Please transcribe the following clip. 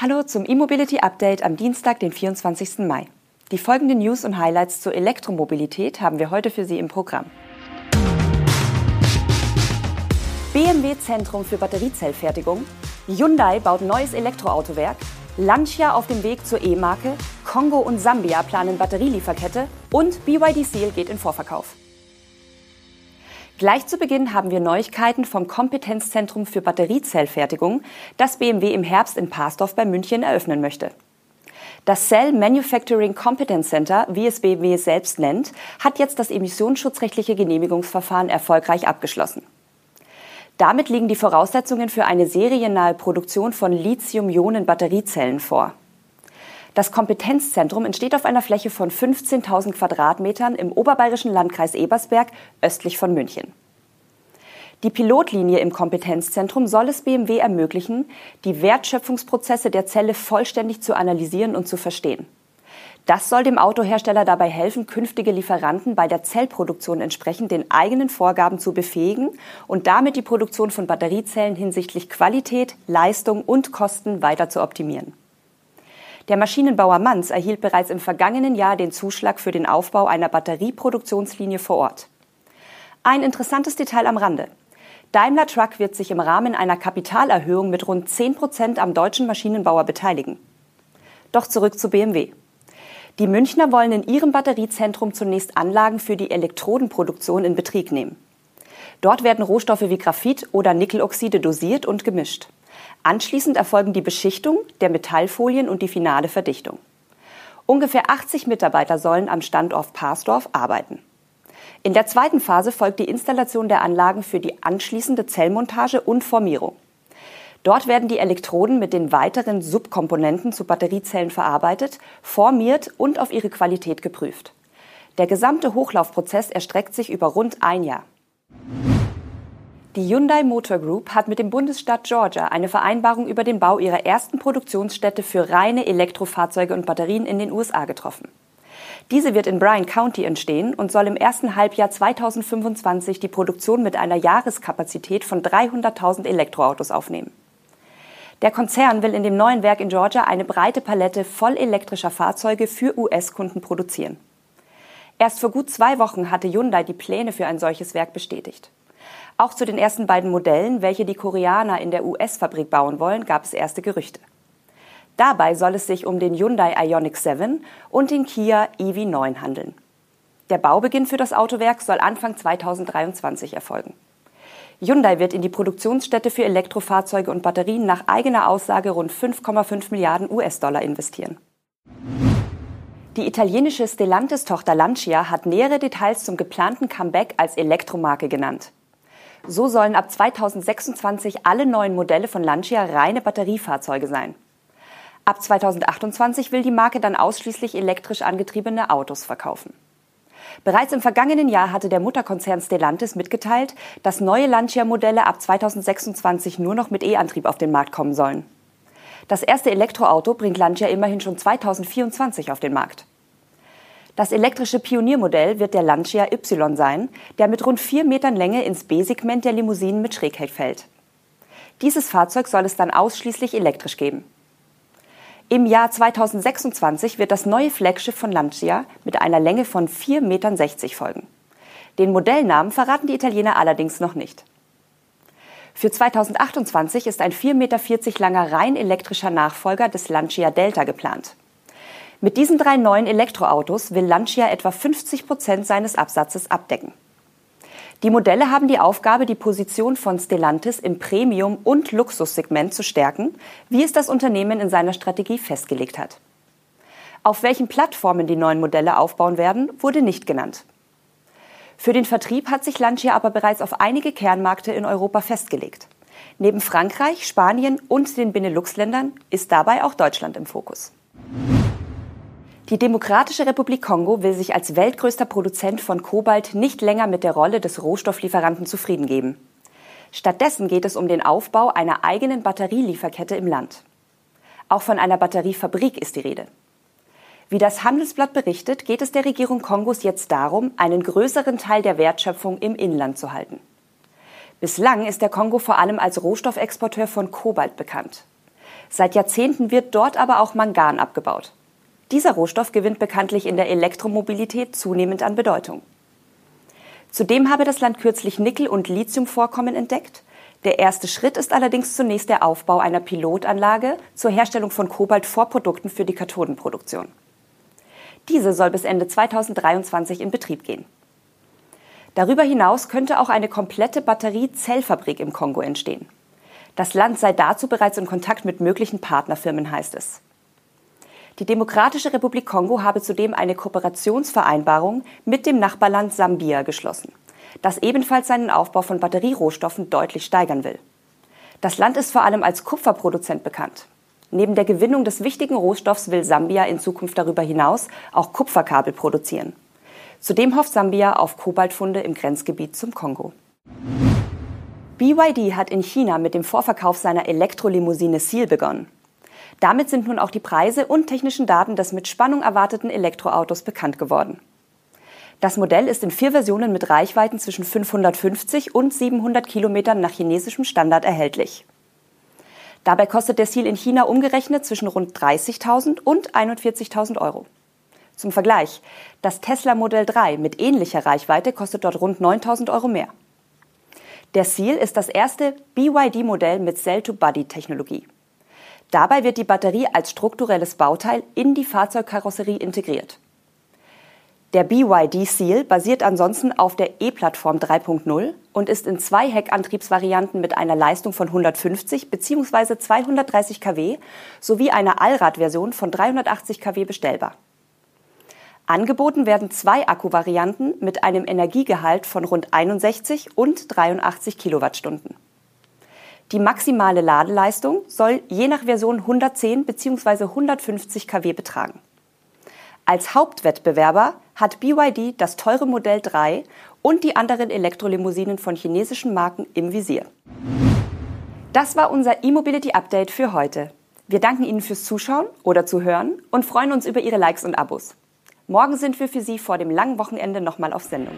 Hallo zum E-Mobility Update am Dienstag, den 24. Mai. Die folgenden News und Highlights zur Elektromobilität haben wir heute für Sie im Programm. BMW Zentrum für Batteriezellfertigung, Hyundai baut neues Elektroautowerk, Lancia auf dem Weg zur E-Marke, Kongo und Sambia planen Batterielieferkette und BYD Seal geht in Vorverkauf. Gleich zu Beginn haben wir Neuigkeiten vom Kompetenzzentrum für Batteriezellfertigung, das BMW im Herbst in Parsdorf bei München eröffnen möchte. Das Cell Manufacturing Competence Center, wie es BMW selbst nennt, hat jetzt das emissionsschutzrechtliche Genehmigungsverfahren erfolgreich abgeschlossen. Damit liegen die Voraussetzungen für eine seriennahe Produktion von Lithium-Ionen-Batteriezellen vor. Das Kompetenzzentrum entsteht auf einer Fläche von 15.000 Quadratmetern im oberbayerischen Landkreis Ebersberg östlich von München. Die Pilotlinie im Kompetenzzentrum soll es BMW ermöglichen, die Wertschöpfungsprozesse der Zelle vollständig zu analysieren und zu verstehen. Das soll dem Autohersteller dabei helfen, künftige Lieferanten bei der Zellproduktion entsprechend den eigenen Vorgaben zu befähigen und damit die Produktion von Batteriezellen hinsichtlich Qualität, Leistung und Kosten weiter zu optimieren. Der Maschinenbauer Manz erhielt bereits im vergangenen Jahr den Zuschlag für den Aufbau einer Batterieproduktionslinie vor Ort. Ein interessantes Detail am Rande. Daimler Truck wird sich im Rahmen einer Kapitalerhöhung mit rund 10 Prozent am deutschen Maschinenbauer beteiligen. Doch zurück zu BMW. Die Münchner wollen in ihrem Batteriezentrum zunächst Anlagen für die Elektrodenproduktion in Betrieb nehmen. Dort werden Rohstoffe wie Graphit oder Nickeloxide dosiert und gemischt. Anschließend erfolgen die Beschichtung der Metallfolien und die finale Verdichtung. Ungefähr 80 Mitarbeiter sollen am Standort Parsdorf arbeiten. In der zweiten Phase folgt die Installation der Anlagen für die anschließende Zellmontage und Formierung. Dort werden die Elektroden mit den weiteren Subkomponenten zu Batteriezellen verarbeitet, formiert und auf ihre Qualität geprüft. Der gesamte Hochlaufprozess erstreckt sich über rund ein Jahr. Die Hyundai Motor Group hat mit dem Bundesstaat Georgia eine Vereinbarung über den Bau ihrer ersten Produktionsstätte für reine Elektrofahrzeuge und Batterien in den USA getroffen. Diese wird in Bryan County entstehen und soll im ersten Halbjahr 2025 die Produktion mit einer Jahreskapazität von 300.000 Elektroautos aufnehmen. Der Konzern will in dem neuen Werk in Georgia eine breite Palette voll elektrischer Fahrzeuge für US-Kunden produzieren. Erst vor gut zwei Wochen hatte Hyundai die Pläne für ein solches Werk bestätigt. Auch zu den ersten beiden Modellen, welche die Koreaner in der US-Fabrik bauen wollen, gab es erste Gerüchte. Dabei soll es sich um den Hyundai Ioniq 7 und den Kia EV9 handeln. Der Baubeginn für das Autowerk soll Anfang 2023 erfolgen. Hyundai wird in die Produktionsstätte für Elektrofahrzeuge und Batterien nach eigener Aussage rund 5,5 Milliarden US-Dollar investieren. Die italienische Stellantis-Tochter Lancia hat nähere Details zum geplanten Comeback als Elektromarke genannt. So sollen ab 2026 alle neuen Modelle von Lancia reine Batteriefahrzeuge sein. Ab 2028 will die Marke dann ausschließlich elektrisch angetriebene Autos verkaufen. Bereits im vergangenen Jahr hatte der Mutterkonzern Stellantis mitgeteilt, dass neue Lancia-Modelle ab 2026 nur noch mit E-Antrieb auf den Markt kommen sollen. Das erste Elektroauto bringt Lancia immerhin schon 2024 auf den Markt. Das elektrische Pioniermodell wird der Lancia Y sein, der mit rund vier Metern Länge ins B-Segment der Limousinen mit Schrägheck fällt. Dieses Fahrzeug soll es dann ausschließlich elektrisch geben. Im Jahr 2026 wird das neue Flaggschiff von Lancia mit einer Länge von 4,60 Metern folgen. Den Modellnamen verraten die Italiener allerdings noch nicht. Für 2028 ist ein 4,40 Meter langer rein elektrischer Nachfolger des Lancia Delta geplant. Mit diesen drei neuen Elektroautos will Lancia etwa 50 Prozent seines Absatzes abdecken. Die Modelle haben die Aufgabe, die Position von Stellantis im Premium- und Luxussegment zu stärken, wie es das Unternehmen in seiner Strategie festgelegt hat. Auf welchen Plattformen die neuen Modelle aufbauen werden, wurde nicht genannt. Für den Vertrieb hat sich Lancia aber bereits auf einige Kernmärkte in Europa festgelegt. Neben Frankreich, Spanien und den Benelux-Ländern ist dabei auch Deutschland im Fokus. Die Demokratische Republik Kongo will sich als weltgrößter Produzent von Kobalt nicht länger mit der Rolle des Rohstofflieferanten zufrieden geben. Stattdessen geht es um den Aufbau einer eigenen Batterielieferkette im Land. Auch von einer Batteriefabrik ist die Rede. Wie das Handelsblatt berichtet, geht es der Regierung Kongos jetzt darum, einen größeren Teil der Wertschöpfung im Inland zu halten. Bislang ist der Kongo vor allem als Rohstoffexporteur von Kobalt bekannt. Seit Jahrzehnten wird dort aber auch Mangan abgebaut. Dieser Rohstoff gewinnt bekanntlich in der Elektromobilität zunehmend an Bedeutung. Zudem habe das Land kürzlich Nickel- und Lithiumvorkommen entdeckt. Der erste Schritt ist allerdings zunächst der Aufbau einer Pilotanlage zur Herstellung von Kobalt-Vorprodukten für die Kathodenproduktion. Diese soll bis Ende 2023 in Betrieb gehen. Darüber hinaus könnte auch eine komplette Batteriezellfabrik im Kongo entstehen. Das Land sei dazu bereits in Kontakt mit möglichen Partnerfirmen, heißt es. Die Demokratische Republik Kongo habe zudem eine Kooperationsvereinbarung mit dem Nachbarland Sambia geschlossen, das ebenfalls seinen Aufbau von Batterierohstoffen deutlich steigern will. Das Land ist vor allem als Kupferproduzent bekannt. Neben der Gewinnung des wichtigen Rohstoffs will Sambia in Zukunft darüber hinaus auch Kupferkabel produzieren. Zudem hofft Sambia auf Kobaltfunde im Grenzgebiet zum Kongo. BYD hat in China mit dem Vorverkauf seiner Elektrolimousine Seal begonnen. Damit sind nun auch die Preise und technischen Daten des mit Spannung erwarteten Elektroautos bekannt geworden. Das Modell ist in vier Versionen mit Reichweiten zwischen 550 und 700 Kilometern nach chinesischem Standard erhältlich. Dabei kostet der Seal in China umgerechnet zwischen rund 30.000 und 41.000 Euro. Zum Vergleich, das Tesla Modell 3 mit ähnlicher Reichweite kostet dort rund 9000 Euro mehr. Der Seal ist das erste BYD-Modell mit Cell-to-Body-Technologie. Dabei wird die Batterie als strukturelles Bauteil in die Fahrzeugkarosserie integriert. Der BYD Seal basiert ansonsten auf der E-Plattform 3.0 und ist in zwei Heckantriebsvarianten mit einer Leistung von 150 bzw. 230 kW sowie einer Allradversion von 380 kW bestellbar. Angeboten werden zwei Akkuvarianten mit einem Energiegehalt von rund 61 und 83 Kilowattstunden. Die maximale Ladeleistung soll je nach Version 110 bzw. 150 kW betragen. Als Hauptwettbewerber hat BYD das teure Modell 3 und die anderen Elektrolimousinen von chinesischen Marken im Visier. Das war unser E-Mobility Update für heute. Wir danken Ihnen fürs Zuschauen oder Zuhören und freuen uns über Ihre Likes und Abos. Morgen sind wir für Sie vor dem langen Wochenende nochmal auf Sendung.